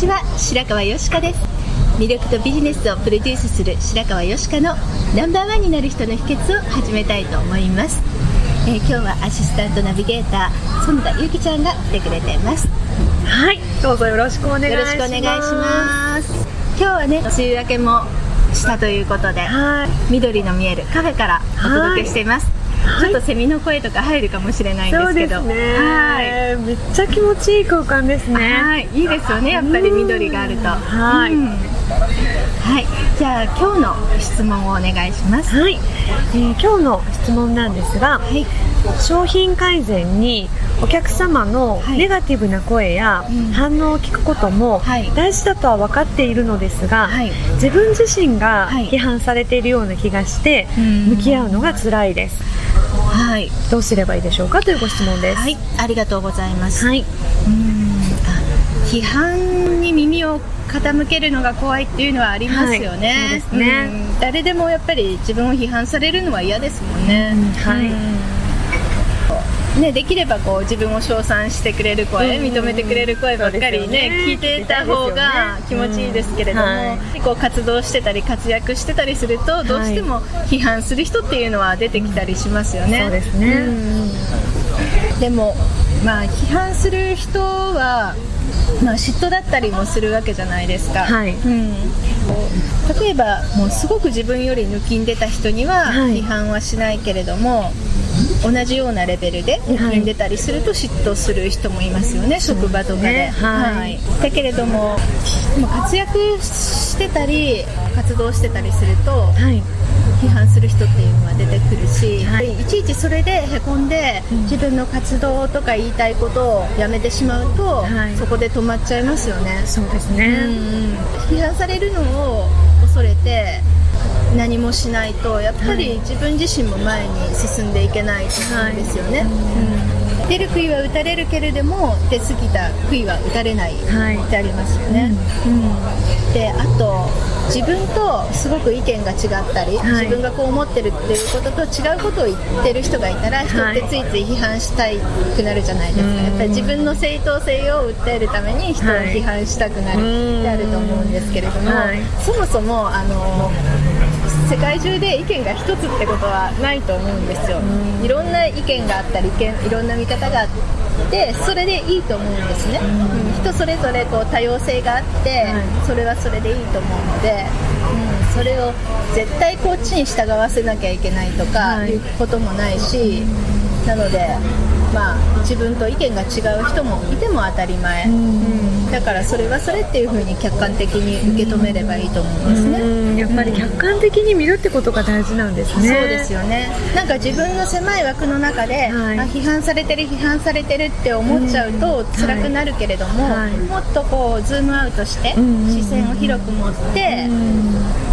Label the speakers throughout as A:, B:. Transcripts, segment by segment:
A: ちは白川よしかです。魅力とビジネスをプロデュースする白川よしかのナンバーワンになる人の秘訣を始めたいと思います、えー今日はアシスタントナビゲーター園田ゆきちゃんが来てくれています。
B: はい、どうぞよろしくお願いします。
A: よろしくお願いします。今日はね梅雨明けもしたということで
B: はい、
A: 緑の見えるカフェからお届けしています、
B: はい
A: ちょっとセミの声とか入るかもしれないんですけど。はい。
B: めっちゃ気持ちいい空間ですね。
A: はい、いいですよね、やっぱり緑があると。
B: はい。
A: うん。はい、じゃあ今日の質問をお願いします。
B: はい、えー今日の質問なんですが、
A: はい、
B: 商品改善にお客様の
A: はい。
B: ネガティブな声や
A: うん。
B: 反応を聞くことも
A: はい。
B: 大事だとは分かっているのですが、
A: はい。
B: 自分自身が
A: はい。
B: 批判されているような気がして
A: うん。
B: 向き合うのが辛いです。
A: はい、
B: どうすればいいでしょうかというご質問です。
A: はい、ありがとうございます。
B: はい、
A: うん。あ批判に耳を傾けるのが怖いっていうのはありますよね。
B: はい。そうですね。
A: うん。誰でもやっぱり自分を批判されるのは嫌ですもんね。
B: うん。はい。
A: うんね、できればこう自分を称賛してくれる声、
B: うん
A: 認めてくれる声ばっかりね
B: ね。
A: 聞いていた方が気持ちいいですけれども、
B: うんはい。
A: こう活動してたり活躍してたりするとどうしても批判する人っていうのは出てきたりしますよね。
B: そうですね。
A: うん。でも、まあ、批判する人は、まあ、嫉妬だったりもするわけじゃないですか、
B: はい。
A: うん、例えばもうすごく自分より抜きんでた人には
B: はい。
A: 批判はしないけれども、同じようなレベルで抜きんでたりすると嫉妬する人もいますよね、職場とかで、
B: ねはい。
A: だけれども活躍してたり活動してたりすると
B: はい、
A: 批判する人っていうのは出てくるし、
B: はい。
A: い、ちいちそれでへこんで、自分の活動とか言いたいことをやめてしまうと、
B: はい。
A: そこで止まっちゃいますよね、
B: そうです
A: うん
B: ね。
A: 批判されるのを恐れて何もしないとやっぱり自分自身も前に進んでいけないと思うんですよね、うん。出る杭は打たれるけれども出過ぎた杭は打たれない
B: はい。
A: ってありますよね、うん。であと自分とすごく意見が違ったり、
B: はい。
A: 自分がこう思ってるっていうことと違うことを言ってる人がいたら人ってついつい批判したいくなるじゃないですか、
B: うん。
A: やっぱり自分の正当性を訴えるために人を批判したくなるってあると思うんですけれども、
B: はい。
A: そもそもあの世界中で意見が一つってことはないと思うんですよ、いろんな意見があったり意見いろんな見方があってそれでいいと思うんですね、うん。人それぞれこう多様性があって、
B: はい。
A: それはそれでいいと思うので、うん、それを絶対こっちに従わせなきゃいけないとか
B: はい。
A: いうこともないし、なので、まあ、自分と意見が違う人もいても当たり前、うんだからそれはそれっていうふうに客観的に受け止めればいいと思うんですね。
B: うんやっぱり客観的に見るってことが大事なんですね。
A: そうですよね。なんか自分の狭い枠の中で、
B: はい。
A: あ批判されてる批判されてるって思っちゃうと辛くなるけれども、
B: はい。
A: もっとこうズームアウトして、視線を広く持って、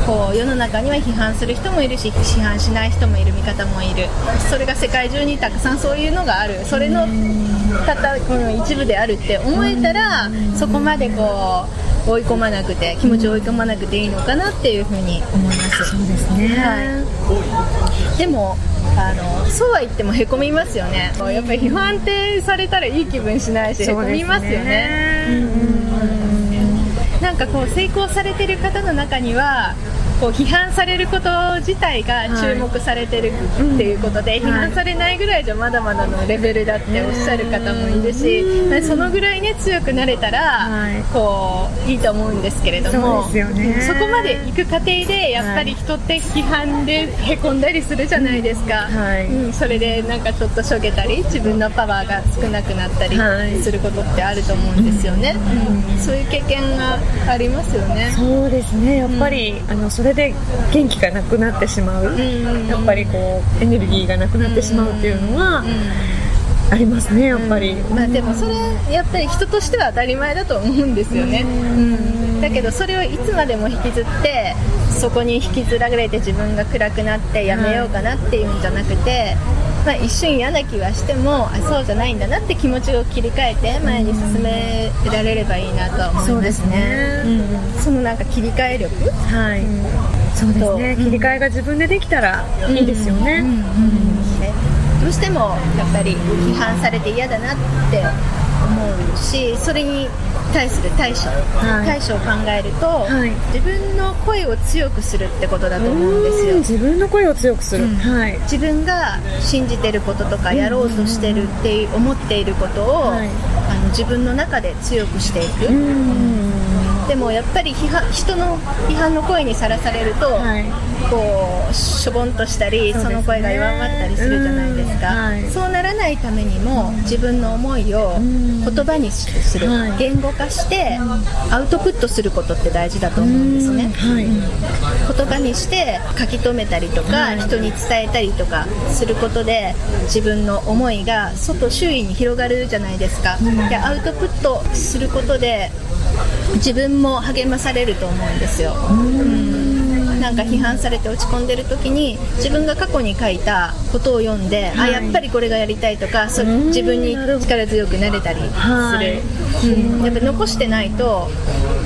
A: こう世の中には批判する人もいるし批判しない人もいる味方もいる。それが世界中にたくさんそういうのがある。それのたったこの一部であるって思えたらそこまでこう追い込まなくて気持ちを追い込まなくていいのかなっていうふうに思います。
B: そうですね。
A: はい、でもあのそうは言ってもへこみますよねやっぱり批判ってされたらいい気分しないしへこみますよねうんなんかこう成功されてる方の中にはこう批判されること自体が注目されてるっていうことで、
B: はい
A: 批判されないぐらいじゃまだまだのレベルだっておっしゃる方もいるし、そのぐらいね強くなれたら、
B: はい。
A: こういいと思うんですけれども
B: そね。
A: そこまで行く過程でやっぱり人って批判でへこんだりするじゃないですか、
B: はい。
A: うん、それでなんかちょっとしょげたり自分のパワーが少なくなった
B: はい。
A: りすることってあると思うんですよね、うん。そういう経験がありますよね。
B: そうですね。やっぱり、あのそれで元気がなくなってしまう、
A: ん。
B: やっぱりこうエネルギーがなくなってしまうっていうのはありますねやっぱり、
A: まあでもそれやっぱり人としては当たり前だと思うんですよね、うん、だけどそれをいつまでも引きずってそこに引きずられて自分が暗くなってやめようかなっていうんじゃなくて、まあ、一瞬嫌な気はしてもあそうじゃないんだなって気持ちを切り替えて前に進められればいいなとは思いますね。
B: そうですね。
A: うん、そのなんか切り替え力。
B: はい、そうですね、
A: うん。
B: 切り替えが自分でできたらいいですよね、
A: ね。どうしてもやっぱり批判されて嫌だなって思うしそれに対する対処、
B: はい。
A: 対処を考えると、
B: はい。
A: 自分の声を強くするってことだと思うんですよ。
B: うん自分の声を強くする、
A: うん。
B: はい。
A: 自分が信じてることとかやろうとしてるって思っていることを、
B: はい。
A: あの自分の中で強くしていく、
B: うん
A: でもやっぱり批判人の批判の声にさらされると、
B: はい。
A: こうしょぼんとしたりそ,、
B: ね。
A: の声が弱まったりするじゃないですか、
B: うん。はい。
A: そうならないためにも自分の思いを
B: ん。
A: 言葉にする、
B: はい。
A: 言語化してアウトプットすることって大事だと思うんですね、
B: はい、
A: 言葉にして書き留めたりとか、
B: はい。
A: 人に伝えたりとかすることで自分の思いが外周囲に広がるじゃないですか、でアウトプットすることで自分も励まされると思うんですよ、うん。なんか批判されて落ち込んでる時に自分が過去に書いたことを読んで、あやっぱりこれがやりたいとかそ自分に力強くなれたりする、
B: はい。
A: うん、やっぱ残してないと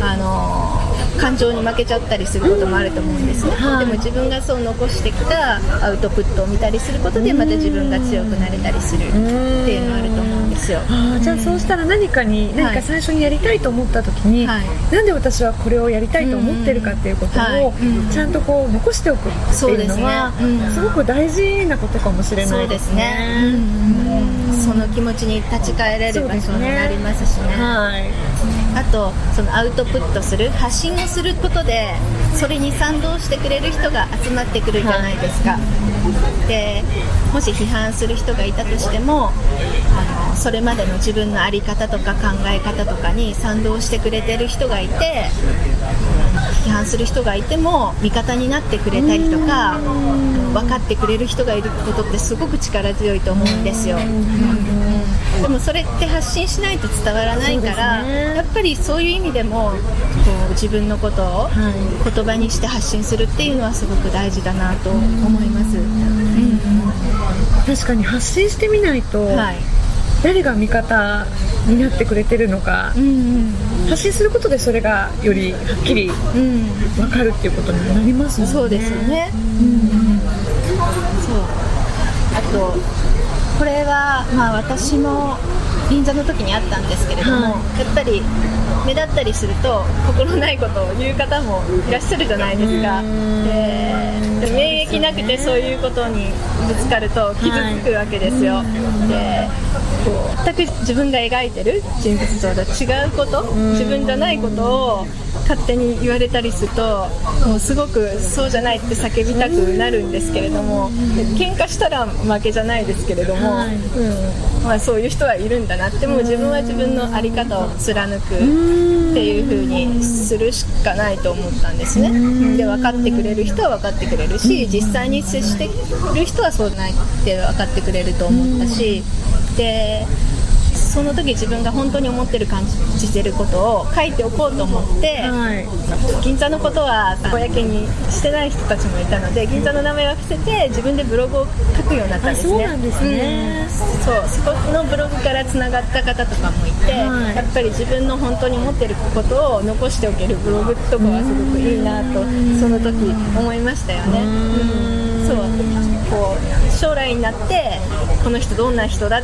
A: あの感情に負けちゃったりすることもあると思うんですね、
B: はい。
A: でも自分がそう残してきたアウトプットを見たりすることでまた自分が強くなれたりするっていうのがあると思うんですよ。
B: あーじゃあそうしたら何かに何か最初にやりたいと思った時に、
A: はい。
B: なんで私はこれをやりたいと思ってるかっていうこと
A: はい。
B: を
A: うん。
B: ちゃんとこう残しておくっていうのは
A: うん。
B: すごく大事なことかもしれ
A: そ
B: ないうで
A: ですすね、
B: ね。
A: うんその気持ちに立ち返れる場所になりますしね。
B: はい。
A: あとそのアウトプットする発信をすることでそれに賛同してくれる人が集まってくるじゃないですか、でもし批判する人がいたとしてもあのそれまでの自分の在り方とか考え方とかに賛同してくれてる人がいて批判する人がいても味方になってくれたりとか分かってくれる人がいることってすごく力強いと思うんですよ、でもそれって発信しないと伝わらないから、
B: ね。
A: やっぱりそういう意味でもこう自分のことを
B: はい。
A: 言葉にして発信するっていうのはすごく大事だなと思います、
B: 確かに発信してみないと、
A: はい、
B: 誰が味方になってくれてるのか、
A: うん
B: 発信することでそれがよりはっきり
A: うん。
B: 分かるっていうことになりますもんね。
A: そうですよね、そう。あとこれはまあ私も銀座の時にあったんですけれども、
B: は
A: やっぱり目立ったりすると心ないことを言う方もいらっしゃるじゃないですか。でで免疫なくてそういうことにぶつかると傷つくわけですよ、でこう全く自分が描いてる人物像と違うこと自分じゃないことを勝手に言われたりするともうすごくそうじゃないって叫びたくなるんですけれども喧嘩したら負けじゃないですけれども、
B: はい。
A: うん。まあ、そういう人はいるんだなってもう自分は自分の在り方を貫くっていう風にするしかないと思ったんですね。で分かってくれる人は分かってくれるし実際に接してる人はそうないって分かってくれると思ったしでその時自分が本当に思ってる感じてることを書いておこうと思って、
B: はい。
A: 銀座のことは公にしてない人たちもいたので銀座の名前を伏せて自分でブログを書くようになったんですね。
B: あそうなんですね。
A: うん。そうそこのブログからつながった方とかもいて、
B: はい。
A: やっぱり自分の本当に持ってることを残しておけるブログとかはすごくいいなとその時思いましたよね。うんそうこう将来になってこの人どんな人だっ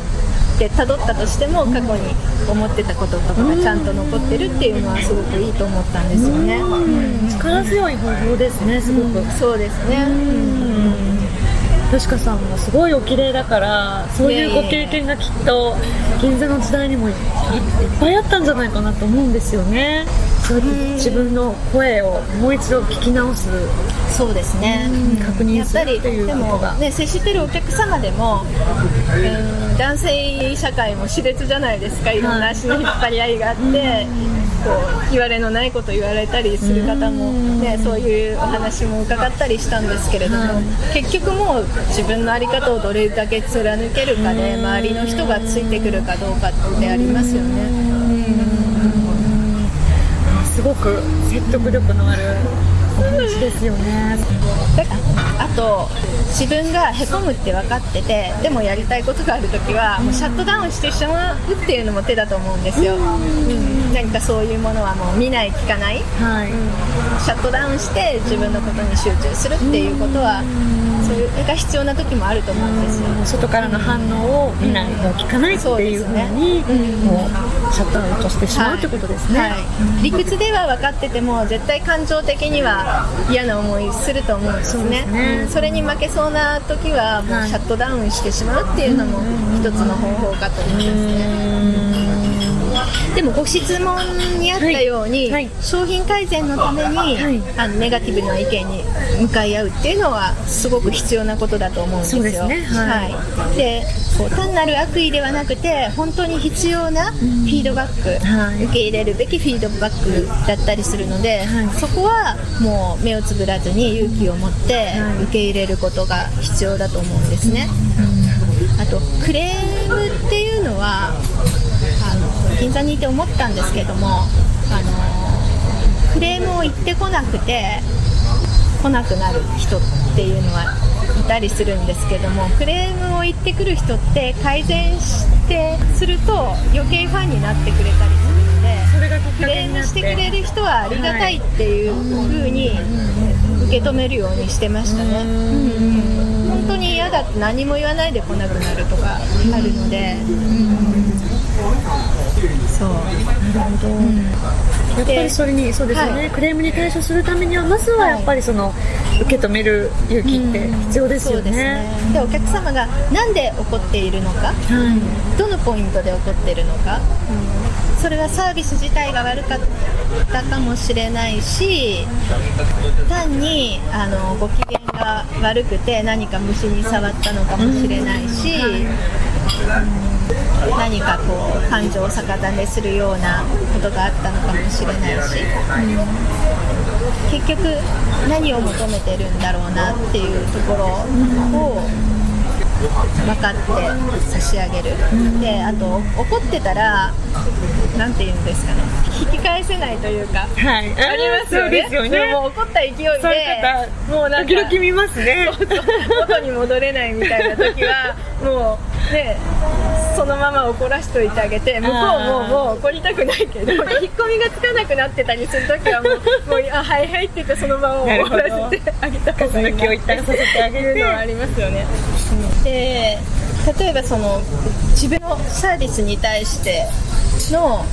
A: って辿ったとしても過去に思ってたこととかがちゃんと残ってるっていうのはすごくいいと思ったんですよね、
B: 力強い方法ですねすごく、
A: そうですね、
B: よしかさんもすごいお綺麗だからそういうご経験がきっと銀座の時代にもいいっぱいあったんじゃないかなと思うんですよね自分の声をもう一度聞き直す。
A: そうですね、
B: 確認す
A: やっぱり
B: るっていう
A: でも
B: ことが、
A: ね接してるお客様でも、うん、男性社会も熾烈じゃないですか。い。ろんな足の引っ張り合いがあって、こう言われのないこと言われたりする方も、ね、そういうお話も伺ったりしたんですけれども、結局もう自分の在り方をどれだけ貫けるかで、周りの人がついてくるかどうかってありますよね。
B: すごく説得力のあるお話ですよね。
A: だあと自分がへこむって分かっててでもやりたいことがある時はもうシャットダウンしてしまうっていうのも手だと思うんですよ、うん。何かそういうものはもう見ない聞かない。
B: はい、
A: シャットダウンして自分のことに集中するっていうことはそれが必要な時もあると思うんですよ。
B: 外からの反応を見ないもう聞かないっていうふうにもうシャットアウトしてしまうってことですね、
A: はい、理屈では分かってても絶対感情的には嫌な思いすると思うんですね。
B: ね。
A: うん。それに負けそうな時はもうシャットダウンしてしまうっていうのも一つの方法かと思いますねでもご質問にあったように、
B: はい。はい。
A: 商品改善のために、
B: はい。
A: あのネガティブな意見に向かい合うっていうのはすごく必要なことだと思うんですよ。
B: そうですね。はい。
A: はい。でこう単なる悪意ではなくて本当に必要なフィードバック、
B: はい。
A: 受け入れるべきフィードバックだったりするので、
B: はい。
A: そこはもう目をつぶらずに勇気を持って
B: はい。
A: 受け入れることが必要だと思うんですね。あとクレームっていうのは銀座にいて思ったんですけどもあのクレームを言ってこなくて来なくなる人っていうのはいたりするんですけどもクレームを言ってくる人って改善してすると余計ファンになってくれたりするのでクレームしてくれる人はありがたいっていう風に受け止めるようにしてましたね。うん本当に嫌だって何も言わないで来なくなるとかあるので、そう。
B: やっぱりそれにそうですよね、
A: はい。
B: クレームに対処するためにはまずはやっぱりその、受け止める勇気って必要ですよ
A: そうです
B: ね。
A: ねでお客様が何で怒っているのか？
B: はい。
A: どのポイントで怒ってるのか、それはサービス自体が悪かったかもしれないし単にあのご機嫌が悪くて何か虫に触ったのかもしれないし、うん何かこう感情を逆立てするようなことがあったのかもしれないし、結局何を求めてるんだろうなっていうところを分かって差し上げる、であと怒ってたらなんて言うんですかね。引き返せないというか。
B: はい、
A: ありますよね。
B: そうですよね。
A: もう怒った勢いで。もうなんか。
B: 時々見ますね。
A: 元に戻れないみたいな時はもうねそのまま怒らしといてあげて向こうももう怒りたくないけど 引っ込みがつかなくなってたりする時はもうもうあはいはいって言ってそのまま怒らせてあげた方がいいな
B: ガス抜きを一旦させてあげて。
A: いうのはありますよね。で例えばその自分のサービスに対しての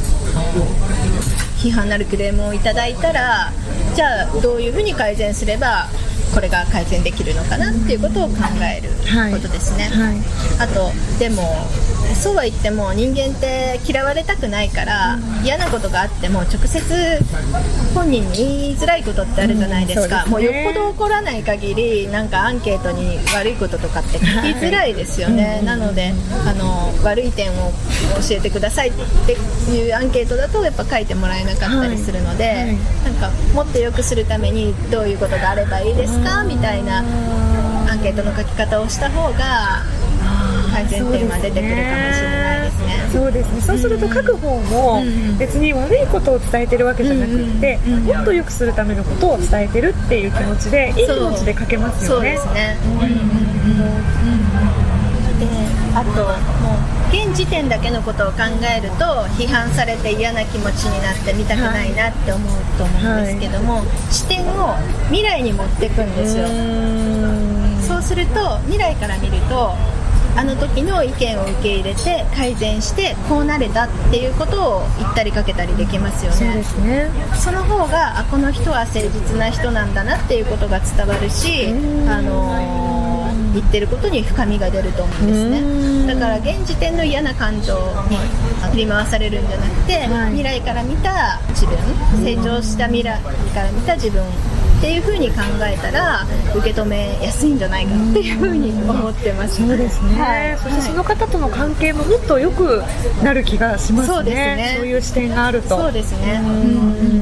A: 批判なるクレームをいただいたらじゃあどういうふうに改善すればこれが改善できるのかなっていうことを考えることですね、
B: はい。
A: あとでもそうは言っても人間って嫌われたくないから嫌なことがあっても直接本人に言いづらいことってあるじゃないですか、
B: うんそうですね。
A: もうよっぽど怒らない限りなんかアンケートに悪いこととかって聞きづらいですよね、なのであの悪い点を教えてくださいっていうアンケートだとやっぱ書いてもらえなかったりするので、
B: はいはい
A: なんかもっと良くするためにどういうことがあればいいですか？みたいなアンケートの書き方をした方が改善点は出てくるかもしれないですね。
B: そうですね。そうすると書く方も
A: うん
B: 別に悪いことを伝えてるわけじゃなくってもっと良くするためのことを伝えてるっていう気持ちでいい気持ちで書けます
A: そうで
B: よね。
A: すね。であともう現時点だけのことを考えると批判されて嫌な気持ちになって見たくないなって思うと思うんですけども、視点を未来に持っていくんですよ。そうすると未来から見るとあの時の意見を受け入れて改善してこうなれたっていうことを言ったりかけたりできますよね。
B: そうですね。
A: その方があこの人は誠実な人なんだなっていうことが伝わるし、あのー言ってることに深みが出ると思うんですね。だから現時点の嫌な感情に振り回されるんじゃなくて、
B: はい。
A: 未来から見た自分成長した未来から見た自分っていう風に考えたら受け止めやすいんじゃないかっていう風に思ってます。
B: そうですね、
A: はい。
B: そしてその方との関係ももっと良くなる気がしますね。
A: そうですね。
B: そういう視点があると。
A: そうですね。うん。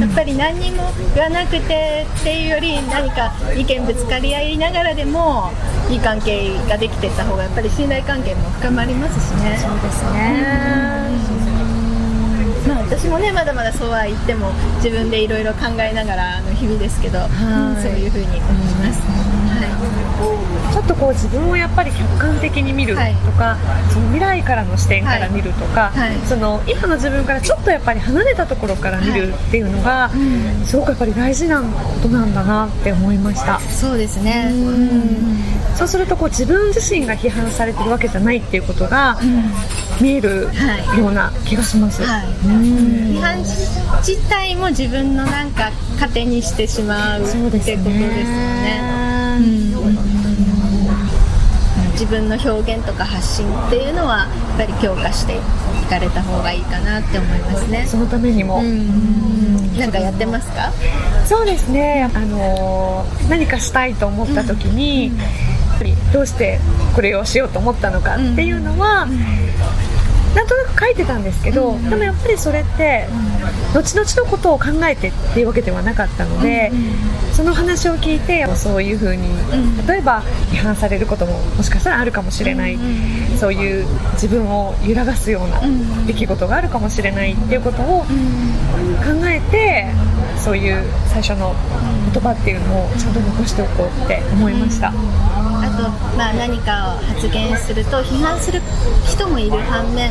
A: やっぱり何にも言わなくてっていうより何か意見ぶつかり合いながらでもいい関係ができてった方がやっぱり信頼関係も深まりますしね。
B: そうですね、
A: まあ私もねまだまだそうは言っても自分でいろいろ考えながらの日々ですけど、うんそういうふうに思います、は
B: ちょっとこう自分をやっぱり客観的に見るとか、その未来からの視点から見るとか、
A: はい。はい。
B: その今の自分からちょっとやっぱり離れたところから見るっていうのが、すごくやっぱり大事なことなんだなって思いました。
A: い、そうですね、
B: そうするとこう自分自身が批判されてるわけじゃないっていうことが見える
A: はい
B: ような気がします、
A: はい。
B: うん。
A: 批判自体も自分のなんか糧にしてしまうってことですよね。自分の表現とか発信っていうのはやっぱり強化していかれた方がいいかなって思いますね。
B: そのためにも、
A: なんかやってますか？
B: そうですね、あのー何かしたいと思った時に、やっどうしてこれをしようと思ったのかっていうのは、なんとなく書いてたんですけど、でもやっぱりそれって、後々のことを考えてっていうわけではなかったので、その話を聞いてそういう風に、例えば批判されることももしかしたらあるかもしれない、そういう自分を揺らがすような出来事があるかもしれないっていうことを考えてそういう最初の言葉っていうのをちゃんと残しておこうって思いました、
A: あと、まあ、何かを発言すると批判する人もいる反面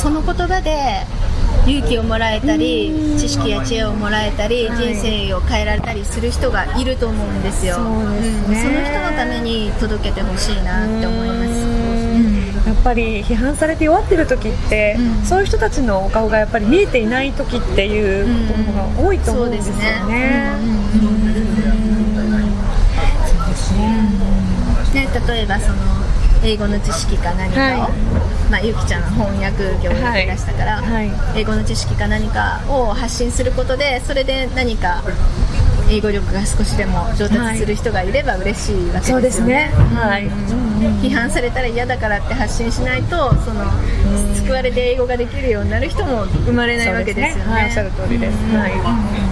A: その言葉で勇気をもらえたり知識や知恵をもらえたり、
B: はい。
A: 人生を変えられたりする人がいると思うんですよ。
B: そう
A: ん。その人のために届けてほしいなって思います。
B: やっぱり批判されて弱ってる時って、
A: うん。
B: そういう人たちのお顔がやっぱり見えていない時っていうことが多いと思うんですよね。
A: ね、例えばその英語の知識か何かを、
B: はい
A: まあ、ゆきちゃんは翻訳業をやってらしたから、
B: はいはい
A: 英語の知識か何かを発信することでそれで何か英語力が少しでも上達する人がいれば嬉しいわけですよ
B: ね。はい。
A: 批判されたら嫌だからって発信しないとその救われて英語ができるようになる人も生まれないわけですよね。
B: はい、おっしゃる通りです。はい。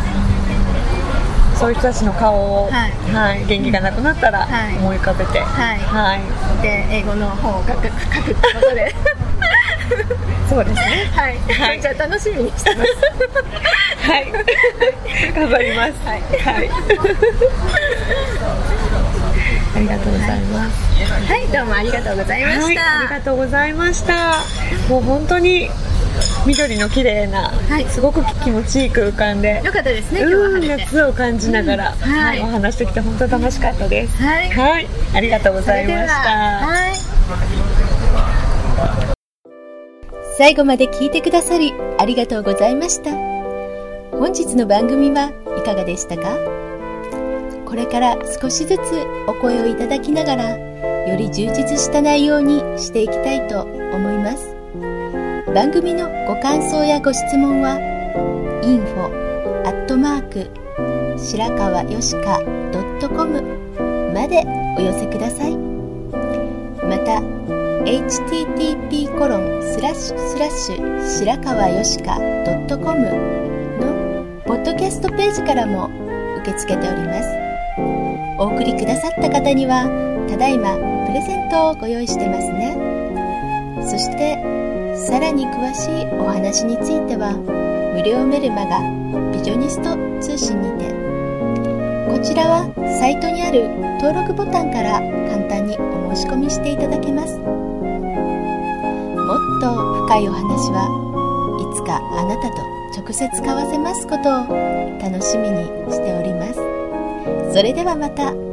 B: そういう人たちの顔を、
A: はい。
B: はい、元気がなくなったら
A: はい。
B: 思い浮かべて、
A: はい。
B: はい、
A: で英語の本を書く書くってことで。
B: そうですね。
A: はい、
B: はい。
A: じゃあ楽しみにしてます。
B: はい、頑張ります。
A: はい。
B: はい。ありがとうございます。
A: はい。どうもありがとうございました、
B: はい、ありがとうございました。もう本当に緑の綺麗な、
A: はい
B: すごく気持ちいい空間で、
A: よかったですね今日は
B: うん、
A: 晴れて
B: 夏を感じながら、
A: うんはい
B: お話してきて本当に楽しかったです。
A: はい
B: はい、ありがとうございました。
A: はい
C: 最後まで聞いてくださりありがとうございました。本日の番組はいかがでしたか？これから少しずつお声をいただきながら、より充実した内容にしていきたいと思います。番組のご感想やご質問は、info アットマーク白川よしか .com までお寄せください。また、http コロンスラッシュスラッシュ白川よしか .com のポッドキャストページからも受け付けておりますお送りくださった方にはただいまプレゼントをご用意してますねそしてさらに詳しいお話については無料メルマガビジョニスト通信にて。こちらはサイトにある登録ボタンから簡単にお申し込みしていただけます。もっと深いお話はいつかあなたと直接交わせますことを楽しみにしております。それではまた。